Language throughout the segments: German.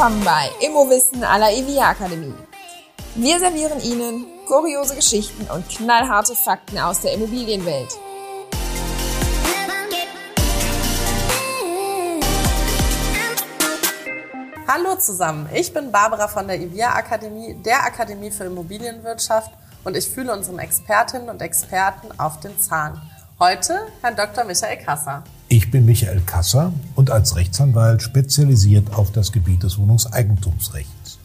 willkommen bei Immowissen à la EVIA Akademie. Wir servieren Ihnen kuriose Geschichten und knallharte Fakten aus der Immobilienwelt. Hallo zusammen, ich bin Barbara von der EVIA Akademie, der Akademie für Immobilienwirtschaft und ich fühle unseren Expertinnen und Experten auf den Zahn. Heute Herrn Dr. Michael Kasser. Ich bin Michael Kasser und als Rechtsanwalt spezialisiert auf das Gebiet des Wohnungseigentumsrechts.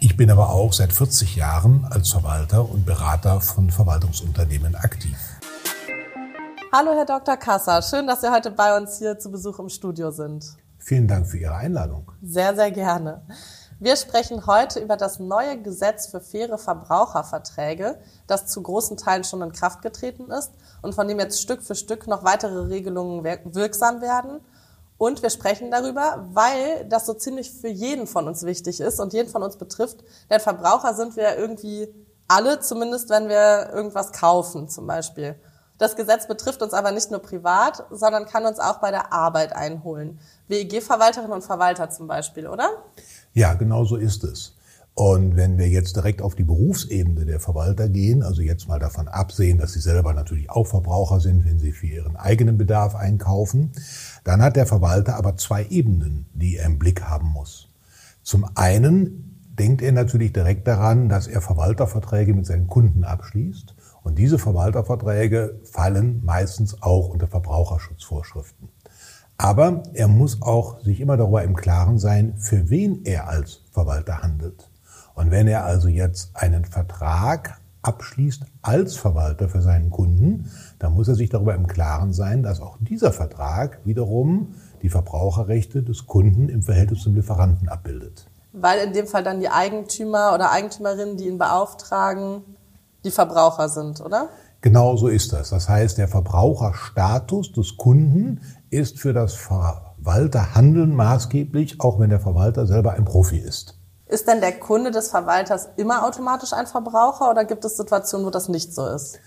Ich bin aber auch seit 40 Jahren als Verwalter und Berater von Verwaltungsunternehmen aktiv. Hallo Herr Dr. Kasser, schön, dass Sie heute bei uns hier zu Besuch im Studio sind. Vielen Dank für Ihre Einladung. Sehr, sehr gerne. Wir sprechen heute über das neue Gesetz für faire Verbraucherverträge, das zu großen Teilen schon in Kraft getreten ist und von dem jetzt Stück für Stück noch weitere Regelungen wirksam werden. Und wir sprechen darüber, weil das so ziemlich für jeden von uns wichtig ist und jeden von uns betrifft. Denn Verbraucher sind wir irgendwie alle, zumindest wenn wir irgendwas kaufen zum Beispiel. Das Gesetz betrifft uns aber nicht nur privat, sondern kann uns auch bei der Arbeit einholen. WEG-Verwalterinnen und Verwalter zum Beispiel, oder? Ja, genau so ist es. Und wenn wir jetzt direkt auf die Berufsebene der Verwalter gehen, also jetzt mal davon absehen, dass sie selber natürlich auch Verbraucher sind, wenn sie für ihren eigenen Bedarf einkaufen, dann hat der Verwalter aber zwei Ebenen, die er im Blick haben muss. Zum einen denkt er natürlich direkt daran, dass er Verwalterverträge mit seinen Kunden abschließt. Und diese Verwalterverträge fallen meistens auch unter Verbraucherschutzvorschriften. Aber er muss auch sich immer darüber im Klaren sein, für wen er als Verwalter handelt. Und wenn er also jetzt einen Vertrag abschließt als Verwalter für seinen Kunden, dann muss er sich darüber im Klaren sein, dass auch dieser Vertrag wiederum die Verbraucherrechte des Kunden im Verhältnis zum Lieferanten abbildet. Weil in dem Fall dann die Eigentümer oder Eigentümerinnen, die ihn beauftragen, die Verbraucher sind, oder? Genau so ist das. Das heißt, der Verbraucherstatus des Kunden ist für das Verwalterhandeln maßgeblich, auch wenn der Verwalter selber ein Profi ist. Ist denn der Kunde des Verwalters immer automatisch ein Verbraucher oder gibt es Situationen, wo das nicht so ist?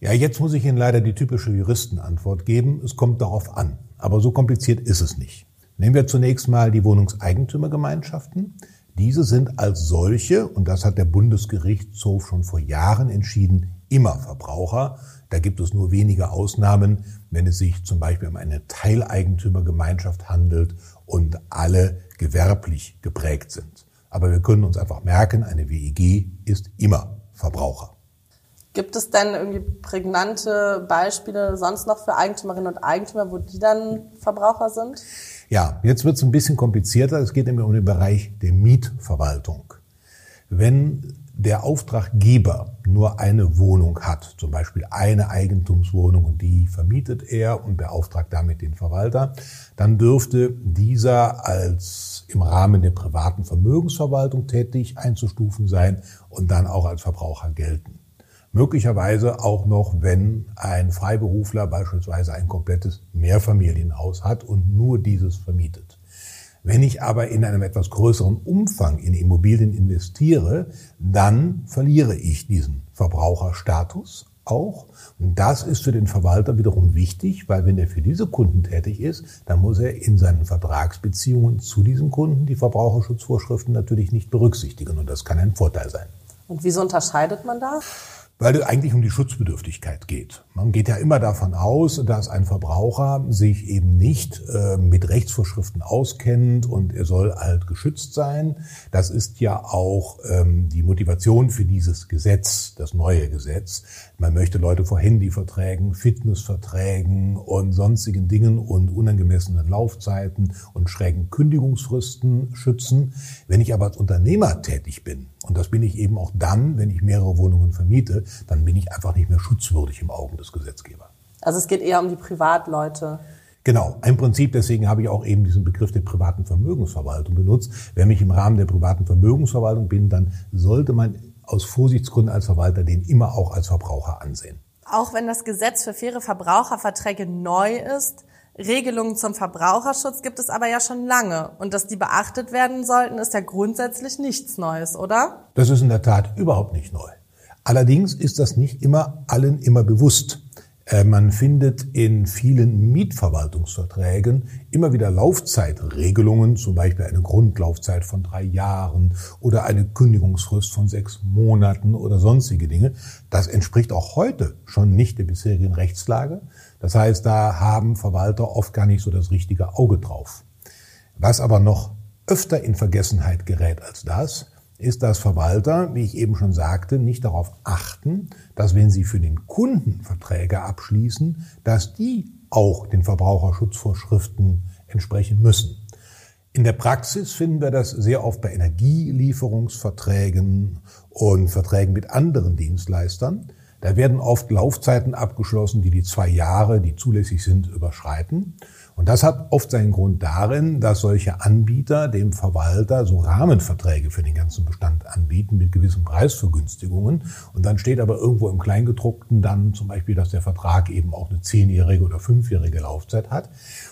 Ja, jetzt muss ich Ihnen leider die typische Juristenantwort geben. Es kommt darauf an. Aber so kompliziert ist es nicht. Nehmen wir zunächst mal die Wohnungseigentümergemeinschaften. Diese sind als solche, und das hat der Bundesgerichtshof schon vor Jahren entschieden, immer Verbraucher. Da gibt es nur wenige Ausnahmen, wenn es sich zum Beispiel um eine Teileigentümergemeinschaft handelt und alle gewerblich geprägt sind. Aber wir können uns einfach merken, eine WEG ist immer Verbraucher. Gibt es denn irgendwie prägnante Beispiele sonst noch für Eigentümerinnen und Eigentümer, wo die dann Verbraucher sind? Ja, jetzt wird es ein bisschen komplizierter. Es geht nämlich um den Bereich der Mietverwaltung. Wenn der Auftraggeber nur eine Wohnung hat, zum Beispiel eine Eigentumswohnung und die vermietet er und beauftragt damit den Verwalter, dann dürfte dieser als im Rahmen der privaten Vermögensverwaltung tätig einzustufen sein und dann auch als Verbraucher gelten. Möglicherweise auch noch, wenn ein Freiberufler beispielsweise ein komplettes Mehrfamilienhaus hat und nur dieses vermietet. Wenn ich aber in einem etwas größeren Umfang in Immobilien investiere, dann verliere ich diesen Verbraucherstatus auch. Und das ist für den Verwalter wiederum wichtig, weil wenn er für diese Kunden tätig ist, dann muss er in seinen Vertragsbeziehungen zu diesen Kunden die Verbraucherschutzvorschriften natürlich nicht berücksichtigen. Und das kann ein Vorteil sein. Und wieso unterscheidet man da? Weil es eigentlich um die Schutzbedürftigkeit geht. Man geht ja immer davon aus, dass ein Verbraucher sich eben nicht äh, mit Rechtsvorschriften auskennt und er soll halt geschützt sein. Das ist ja auch ähm, die Motivation für dieses Gesetz, das neue Gesetz. Man möchte Leute vor Handyverträgen, Fitnessverträgen und sonstigen Dingen und unangemessenen Laufzeiten und schrägen Kündigungsfristen schützen. Wenn ich aber als Unternehmer tätig bin, und das bin ich eben auch dann, wenn ich mehrere Wohnungen vermiete, dann bin ich einfach nicht mehr schutzwürdig im Augen des Gesetzgebers. Also es geht eher um die Privatleute. Genau, im Prinzip, deswegen habe ich auch eben diesen Begriff der privaten Vermögensverwaltung benutzt. Wenn ich im Rahmen der privaten Vermögensverwaltung bin, dann sollte man aus Vorsichtsgründen als Verwalter den immer auch als Verbraucher ansehen. Auch wenn das Gesetz für faire Verbraucherverträge neu ist, Regelungen zum Verbraucherschutz gibt es aber ja schon lange. Und dass die beachtet werden sollten, ist ja grundsätzlich nichts Neues, oder? Das ist in der Tat überhaupt nicht neu. Allerdings ist das nicht immer allen immer bewusst. Äh, man findet in vielen Mietverwaltungsverträgen immer wieder Laufzeitregelungen, zum Beispiel eine Grundlaufzeit von drei Jahren oder eine Kündigungsfrist von sechs Monaten oder sonstige Dinge. Das entspricht auch heute schon nicht der bisherigen Rechtslage. Das heißt, da haben Verwalter oft gar nicht so das richtige Auge drauf. Was aber noch öfter in Vergessenheit gerät als das, ist, dass Verwalter, wie ich eben schon sagte, nicht darauf achten, dass wenn sie für den Kunden Verträge abschließen, dass die auch den Verbraucherschutzvorschriften entsprechen müssen. In der Praxis finden wir das sehr oft bei Energielieferungsverträgen und Verträgen mit anderen Dienstleistern. Da werden oft Laufzeiten abgeschlossen, die die zwei Jahre, die zulässig sind, überschreiten. Und das hat oft seinen Grund darin, dass solche Anbieter dem Verwalter so Rahmenverträge für den ganzen Bestand anbieten mit gewissen Preisvergünstigungen. Und dann steht aber irgendwo im Kleingedruckten dann zum Beispiel, dass der Vertrag eben auch eine zehnjährige oder fünfjährige Laufzeit hat.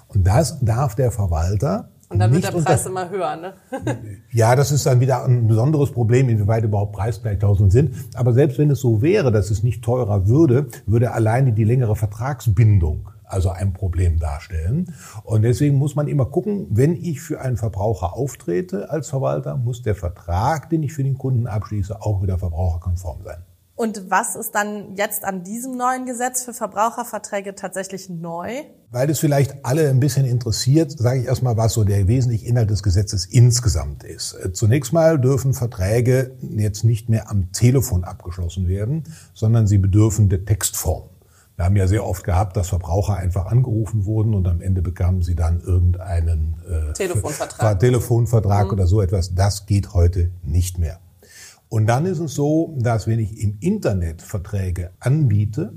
Und das darf der Verwalter und dann wird der Preis immer höher, ne? ja, das ist dann wieder ein besonderes Problem, inwieweit überhaupt Preisgleichklauseln sind. Aber selbst wenn es so wäre, dass es nicht teurer würde, würde alleine die längere Vertragsbindung also ein Problem darstellen. Und deswegen muss man immer gucken, wenn ich für einen Verbraucher auftrete als Verwalter, muss der Vertrag, den ich für den Kunden abschließe, auch wieder verbraucherkonform sein. Und was ist dann jetzt an diesem neuen Gesetz für Verbraucherverträge tatsächlich neu? Weil es vielleicht alle ein bisschen interessiert, sage ich erstmal, was so der wesentliche Inhalt des Gesetzes insgesamt ist. Zunächst mal dürfen Verträge jetzt nicht mehr am Telefon abgeschlossen werden, sondern sie bedürfen der Textform. Wir haben ja sehr oft gehabt, dass Verbraucher einfach angerufen wurden und am Ende bekamen sie dann irgendeinen äh, Telefonvertrag, Telefonvertrag mhm. oder so etwas. Das geht heute nicht mehr. Und dann ist es so, dass wenn ich im Internet Verträge anbiete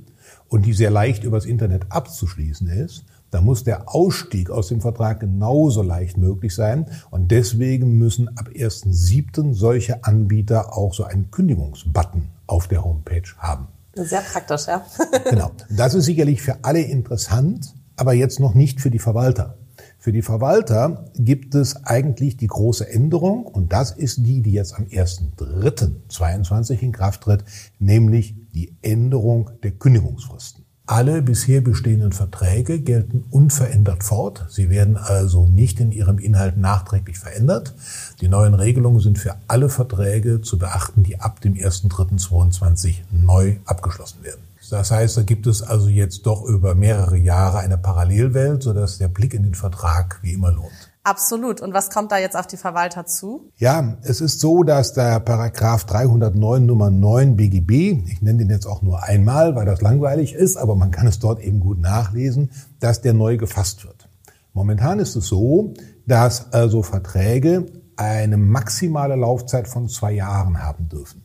und die sehr leicht übers Internet abzuschließen ist, dann muss der Ausstieg aus dem Vertrag genauso leicht möglich sein. Und deswegen müssen ab 1.7. solche Anbieter auch so einen Kündigungsbutton auf der Homepage haben. Sehr praktisch, ja. genau. Das ist sicherlich für alle interessant, aber jetzt noch nicht für die Verwalter. Für die Verwalter gibt es eigentlich die große Änderung und das ist die, die jetzt am 1.3.22 in Kraft tritt, nämlich die Änderung der Kündigungsfristen. Alle bisher bestehenden Verträge gelten unverändert fort. Sie werden also nicht in ihrem Inhalt nachträglich verändert. Die neuen Regelungen sind für alle Verträge zu beachten, die ab dem 1.3.22 neu abgeschlossen werden. Das heißt, da gibt es also jetzt doch über mehrere Jahre eine Parallelwelt, sodass der Blick in den Vertrag wie immer lohnt. Absolut. Und was kommt da jetzt auf die Verwalter zu? Ja, es ist so, dass der Paragraph 309 Nummer 9 BGB, ich nenne den jetzt auch nur einmal, weil das langweilig ist, aber man kann es dort eben gut nachlesen, dass der neu gefasst wird. Momentan ist es so, dass also Verträge eine maximale Laufzeit von zwei Jahren haben dürfen.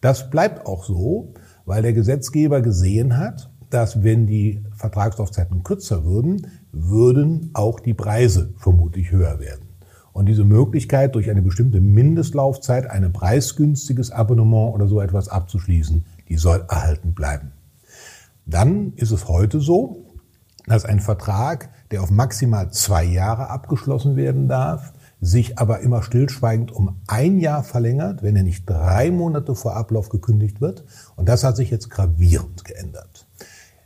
Das bleibt auch so, weil der Gesetzgeber gesehen hat, dass wenn die Vertragslaufzeiten kürzer würden, würden auch die Preise vermutlich höher werden. Und diese Möglichkeit, durch eine bestimmte Mindestlaufzeit ein preisgünstiges Abonnement oder so etwas abzuschließen, die soll erhalten bleiben. Dann ist es heute so, dass ein Vertrag, der auf maximal zwei Jahre abgeschlossen werden darf, sich aber immer stillschweigend um ein Jahr verlängert, wenn er nicht drei Monate vor Ablauf gekündigt wird. Und das hat sich jetzt gravierend geändert.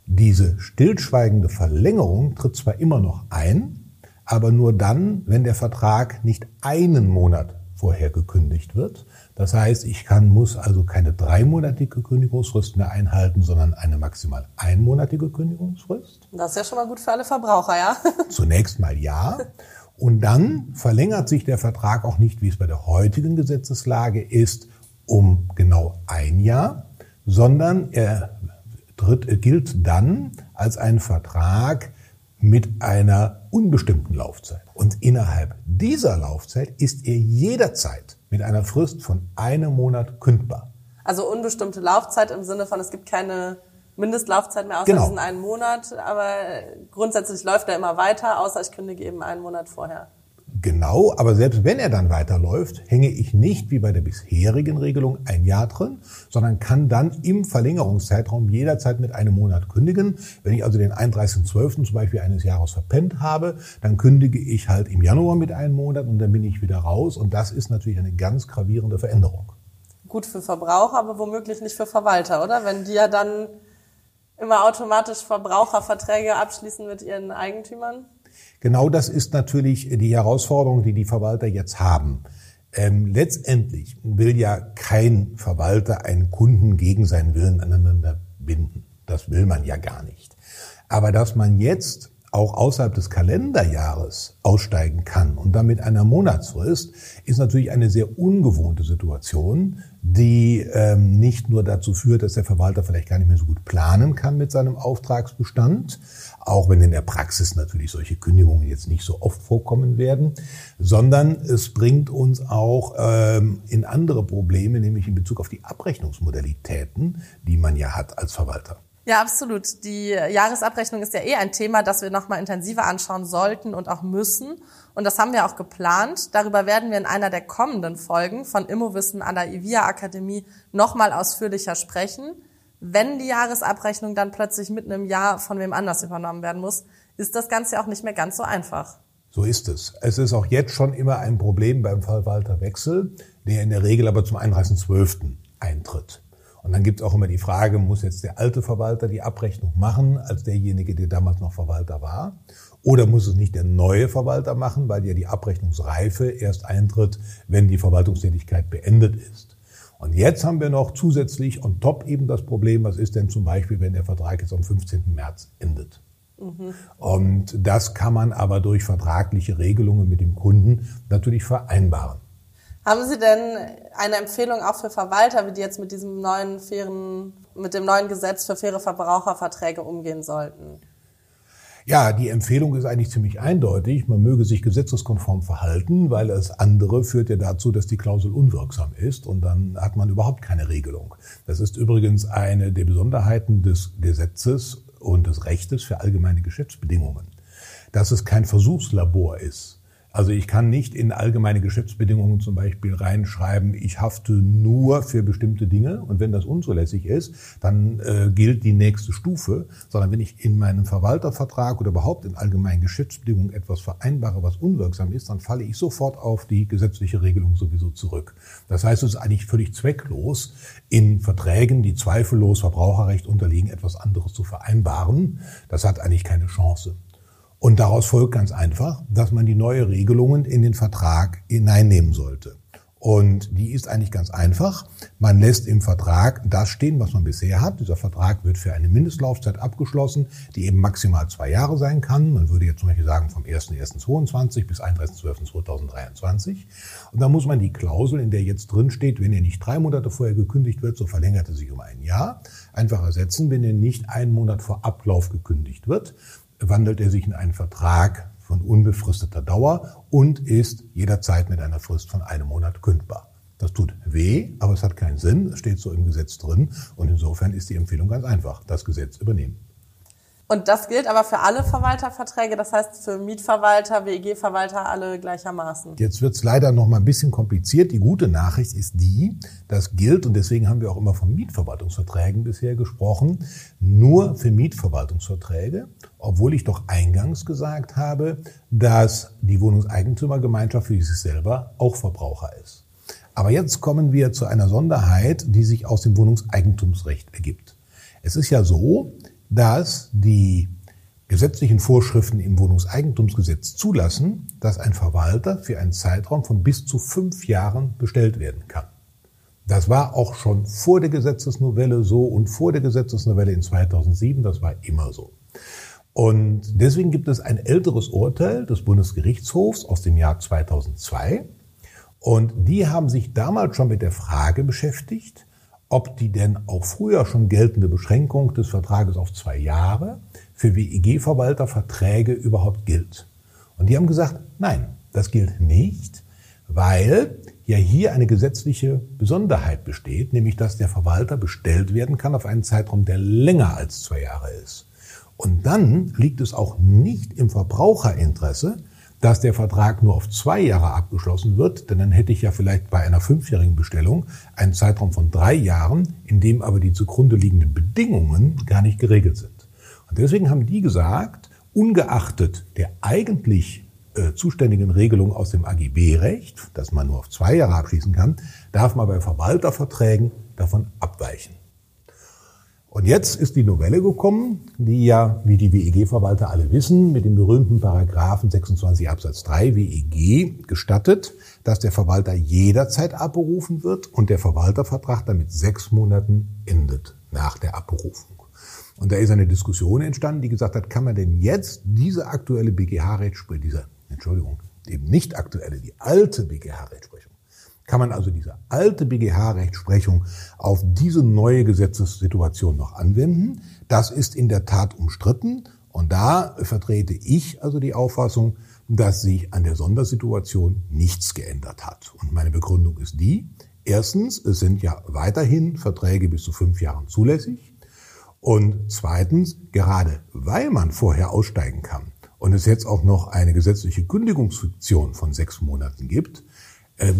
Diese stillschweigende Verlängerung tritt zwar immer noch ein, aber nur dann, wenn der Vertrag nicht einen Monat vorher gekündigt wird. Das heißt, ich kann, muss also keine dreimonatige Kündigungsfrist mehr einhalten, sondern eine maximal einmonatige Kündigungsfrist. Das ist ja schon mal gut für alle Verbraucher, ja? Zunächst mal ja. Und dann verlängert sich der Vertrag auch nicht, wie es bei der heutigen Gesetzeslage ist, um genau ein Jahr, sondern er tritt, äh, gilt dann als ein Vertrag mit einer unbestimmten Laufzeit. Und innerhalb dieser Laufzeit ist er jederzeit mit einer Frist von einem Monat kündbar. Also unbestimmte Laufzeit im Sinne von, es gibt keine Mindestlaufzeit mehr außer genau. diesen einen Monat, aber grundsätzlich läuft er immer weiter, außer ich kündige eben einen Monat vorher. Genau, aber selbst wenn er dann weiterläuft, hänge ich nicht wie bei der bisherigen Regelung ein Jahr drin, sondern kann dann im Verlängerungszeitraum jederzeit mit einem Monat kündigen. Wenn ich also den 31.12. zum Beispiel eines Jahres verpennt habe, dann kündige ich halt im Januar mit einem Monat und dann bin ich wieder raus. Und das ist natürlich eine ganz gravierende Veränderung. Gut für Verbraucher, aber womöglich nicht für Verwalter, oder? Wenn die ja dann immer automatisch Verbraucherverträge abschließen mit ihren Eigentümern? Genau das ist natürlich die Herausforderung, die die Verwalter jetzt haben. Ähm, letztendlich will ja kein Verwalter einen Kunden gegen seinen Willen aneinander binden. Das will man ja gar nicht. Aber dass man jetzt auch außerhalb des Kalenderjahres aussteigen kann und damit einer Monatsfrist, ist natürlich eine sehr ungewohnte Situation, die ähm, nicht nur dazu führt, dass der Verwalter vielleicht gar nicht mehr so gut planen kann mit seinem Auftragsbestand, auch wenn in der Praxis natürlich solche Kündigungen jetzt nicht so oft vorkommen werden, sondern es bringt uns auch ähm, in andere Probleme, nämlich in Bezug auf die Abrechnungsmodalitäten, die man ja hat als Verwalter. Ja, absolut. Die Jahresabrechnung ist ja eh ein Thema, das wir nochmal intensiver anschauen sollten und auch müssen. Und das haben wir auch geplant. Darüber werden wir in einer der kommenden Folgen von Immowissen an der IVIA Akademie nochmal ausführlicher sprechen. Wenn die Jahresabrechnung dann plötzlich mitten im Jahr von wem anders übernommen werden muss, ist das Ganze auch nicht mehr ganz so einfach. So ist es. Es ist auch jetzt schon immer ein Problem beim Verwalterwechsel, der in der Regel aber zum 31.12. eintritt. Und dann gibt es auch immer die Frage, muss jetzt der alte Verwalter die Abrechnung machen, als derjenige, der damals noch Verwalter war? Oder muss es nicht der neue Verwalter machen, weil ja die Abrechnungsreife erst eintritt, wenn die Verwaltungstätigkeit beendet ist? Und jetzt haben wir noch zusätzlich on top eben das Problem, was ist denn zum Beispiel, wenn der Vertrag jetzt am 15. März endet? Mhm. Und das kann man aber durch vertragliche Regelungen mit dem Kunden natürlich vereinbaren. Haben Sie denn eine Empfehlung auch für Verwalter, wie die jetzt mit diesem neuen fairen, mit dem neuen Gesetz für faire Verbraucherverträge umgehen sollten? Ja, die Empfehlung ist eigentlich ziemlich eindeutig. Man möge sich gesetzeskonform verhalten, weil das andere führt ja dazu, dass die Klausel unwirksam ist und dann hat man überhaupt keine Regelung. Das ist übrigens eine der Besonderheiten des Gesetzes und des Rechtes für allgemeine Geschäftsbedingungen, dass es kein Versuchslabor ist also ich kann nicht in allgemeine Geschäftsbedingungen zum Beispiel reinschreiben, ich hafte nur für bestimmte Dinge und wenn das unzulässig ist, dann äh, gilt die nächste Stufe, sondern wenn ich in meinem Verwaltervertrag oder überhaupt in allgemeinen Geschäftsbedingungen etwas vereinbare, was unwirksam ist, dann falle ich sofort auf die gesetzliche Regelung sowieso zurück. Das heißt, es ist eigentlich völlig zwecklos, in Verträgen, die zweifellos Verbraucherrecht unterliegen, etwas anderes zu vereinbaren. Das hat eigentlich keine Chance. Und daraus folgt ganz einfach, dass man die neue Regelungen in den Vertrag hineinnehmen sollte. Und die ist eigentlich ganz einfach. Man lässt im Vertrag das stehen, was man bisher hat. Dieser Vertrag wird für eine Mindestlaufzeit abgeschlossen, die eben maximal zwei Jahre sein kann. Man würde jetzt zum Beispiel sagen vom 1.1.22 bis 31.12.2023. Und da muss man die Klausel, in der jetzt drin steht, wenn er nicht drei Monate vorher gekündigt wird, so verlängert er sich um ein Jahr, einfach ersetzen, wenn er nicht einen Monat vor Ablauf gekündigt wird wandelt er sich in einen Vertrag von unbefristeter Dauer und ist jederzeit mit einer Frist von einem Monat kündbar. Das tut weh, aber es hat keinen Sinn, es steht so im Gesetz drin und insofern ist die Empfehlung ganz einfach, das Gesetz übernehmen. Und das gilt aber für alle Verwalterverträge, das heißt für Mietverwalter, WEG-Verwalter alle gleichermaßen. Jetzt wird es leider noch mal ein bisschen kompliziert. Die gute Nachricht ist die, das gilt, und deswegen haben wir auch immer von Mietverwaltungsverträgen bisher gesprochen, nur für Mietverwaltungsverträge, obwohl ich doch eingangs gesagt habe, dass die Wohnungseigentümergemeinschaft für sich selber auch Verbraucher ist. Aber jetzt kommen wir zu einer Sonderheit, die sich aus dem Wohnungseigentumsrecht ergibt. Es ist ja so, dass die gesetzlichen Vorschriften im Wohnungseigentumsgesetz zulassen, dass ein Verwalter für einen Zeitraum von bis zu fünf Jahren bestellt werden kann. Das war auch schon vor der Gesetzesnovelle so und vor der Gesetzesnovelle in 2007, das war immer so. Und deswegen gibt es ein älteres Urteil des Bundesgerichtshofs aus dem Jahr 2002. Und die haben sich damals schon mit der Frage beschäftigt, ob die denn auch früher schon geltende Beschränkung des Vertrages auf zwei Jahre für WEG-Verwalterverträge überhaupt gilt. Und die haben gesagt, nein, das gilt nicht, weil ja hier eine gesetzliche Besonderheit besteht, nämlich dass der Verwalter bestellt werden kann auf einen Zeitraum, der länger als zwei Jahre ist. Und dann liegt es auch nicht im Verbraucherinteresse, dass der Vertrag nur auf zwei Jahre abgeschlossen wird, denn dann hätte ich ja vielleicht bei einer fünfjährigen Bestellung einen Zeitraum von drei Jahren, in dem aber die zugrunde liegenden Bedingungen gar nicht geregelt sind. Und deswegen haben die gesagt, ungeachtet der eigentlich äh, zuständigen Regelung aus dem AGB-Recht, dass man nur auf zwei Jahre abschließen kann, darf man bei Verwalterverträgen davon abweichen. Und jetzt ist die Novelle gekommen, die ja, wie die WEG-Verwalter alle wissen, mit dem berühmten Paragraphen 26 Absatz 3 WEG gestattet, dass der Verwalter jederzeit abberufen wird und der Verwaltervertrag damit sechs Monaten endet nach der Abberufung. Und da ist eine Diskussion entstanden, die gesagt hat, kann man denn jetzt diese aktuelle BGH-Rechtsprechung, diese, Entschuldigung, eben nicht aktuelle, die alte BGH-Rechtsprechung, kann man also diese alte BGH-Rechtsprechung auf diese neue Gesetzessituation noch anwenden. Das ist in der Tat umstritten. Und da vertrete ich also die Auffassung, dass sich an der Sondersituation nichts geändert hat. Und meine Begründung ist die, erstens, es sind ja weiterhin Verträge bis zu fünf Jahren zulässig. Und zweitens, gerade weil man vorher aussteigen kann und es jetzt auch noch eine gesetzliche Kündigungsfiktion von sechs Monaten gibt,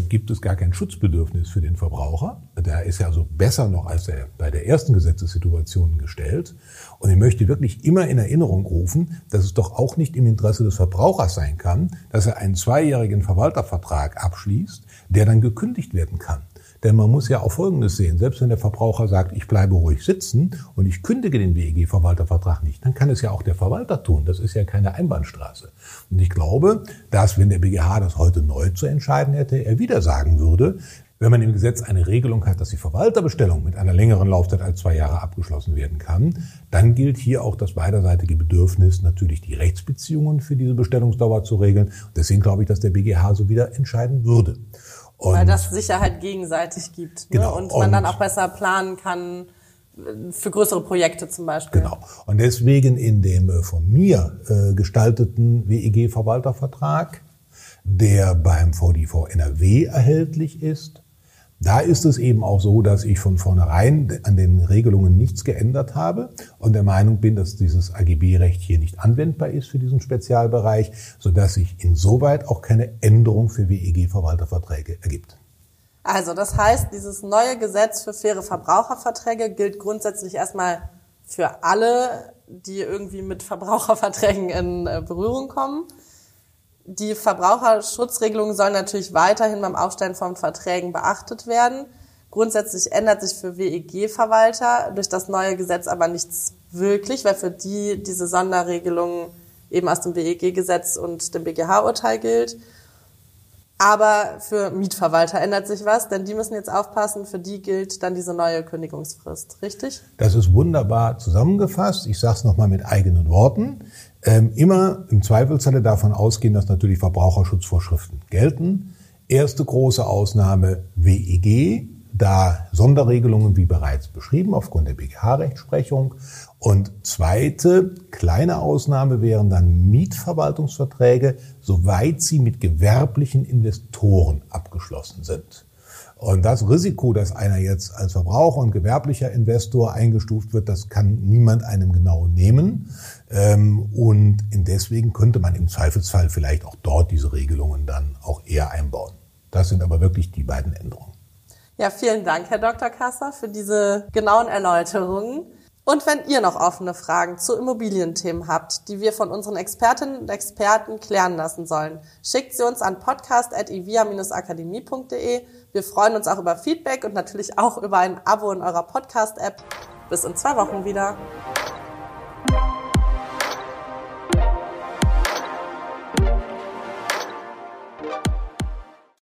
gibt es gar kein Schutzbedürfnis für den Verbraucher. Der ist ja also besser noch als er bei der ersten Gesetzessituation gestellt. Und ich möchte wirklich immer in Erinnerung rufen, dass es doch auch nicht im Interesse des Verbrauchers sein kann, dass er einen zweijährigen Verwaltervertrag abschließt, der dann gekündigt werden kann. Denn man muss ja auch Folgendes sehen. Selbst wenn der Verbraucher sagt, ich bleibe ruhig sitzen und ich kündige den WEG-Verwaltervertrag nicht, dann kann es ja auch der Verwalter tun. Das ist ja keine Einbahnstraße. Und ich glaube, dass wenn der BGH das heute neu zu entscheiden hätte, er wieder sagen würde, wenn man im Gesetz eine Regelung hat, dass die Verwalterbestellung mit einer längeren Laufzeit als zwei Jahre abgeschlossen werden kann, dann gilt hier auch das beiderseitige Bedürfnis, natürlich die Rechtsbeziehungen für diese Bestellungsdauer zu regeln. deswegen glaube ich, dass der BGH so wieder entscheiden würde. Und Weil das Sicherheit gegenseitig gibt. Ne? Genau. Und man und dann auch besser planen kann für größere Projekte zum Beispiel. Genau. Und deswegen in dem äh, von mir äh, gestalteten WEG-Verwaltervertrag, der beim VDV NRW erhältlich ist, da ist es eben auch so, dass ich von vornherein an den Regelungen nichts geändert habe und der Meinung bin, dass dieses AGB-Recht hier nicht anwendbar ist für diesen Spezialbereich, sodass sich insoweit auch keine Änderung für WEG-Verwalterverträge ergibt. Also das heißt, dieses neue Gesetz für faire Verbraucherverträge gilt grundsätzlich erstmal für alle, die irgendwie mit Verbraucherverträgen in äh, Berührung kommen die Verbraucherschutzregelungen sollen natürlich weiterhin beim Aufstellen von Verträgen beachtet werden. Grundsätzlich ändert sich für WEG-Verwalter durch das neue Gesetz aber nichts wirklich, weil für die diese Sonderregelung eben aus dem WEG-Gesetz und dem BGH-Urteil gilt. Aber für Mietverwalter ändert sich was, denn die müssen jetzt aufpassen, für die gilt dann diese neue Kündigungsfrist, richtig? Das ist wunderbar zusammengefasst. Ich sage es nochmal mit eigenen Worten. Ähm, immer im Zweifelsfalle davon ausgehen, dass natürlich Verbraucherschutzvorschriften gelten. Erste große Ausnahme WEG, da Sonderregelungen wie bereits beschrieben aufgrund der BGH-Rechtsprechung. Und zweite kleine Ausnahme wären dann Mietverwaltungsverträge, soweit sie mit gewerblichen Investoren abgeschlossen sind. Und das Risiko, dass einer jetzt als Verbraucher und gewerblicher Investor eingestuft wird, das kann niemand einem genau nehmen. Ähm, und deswegen könnte man im Zweifelsfall vielleicht auch dort diese Regelungen dann auch eher einbauen. Das sind aber wirklich die beiden Änderungen. Ja, vielen Dank, Herr Dr. Kasser, für diese genauen Erläuterungen. Und wenn ihr noch offene Fragen zu Immobilienthemen habt, die wir von unseren Expertinnen und Experten klären lassen sollen, schickt sie uns an podcast.ivia-akademie.de. Wir freuen uns auch über Feedback und natürlich auch über ein Abo in eurer Podcast-App. Bis in zwei Wochen wieder.